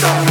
Stop.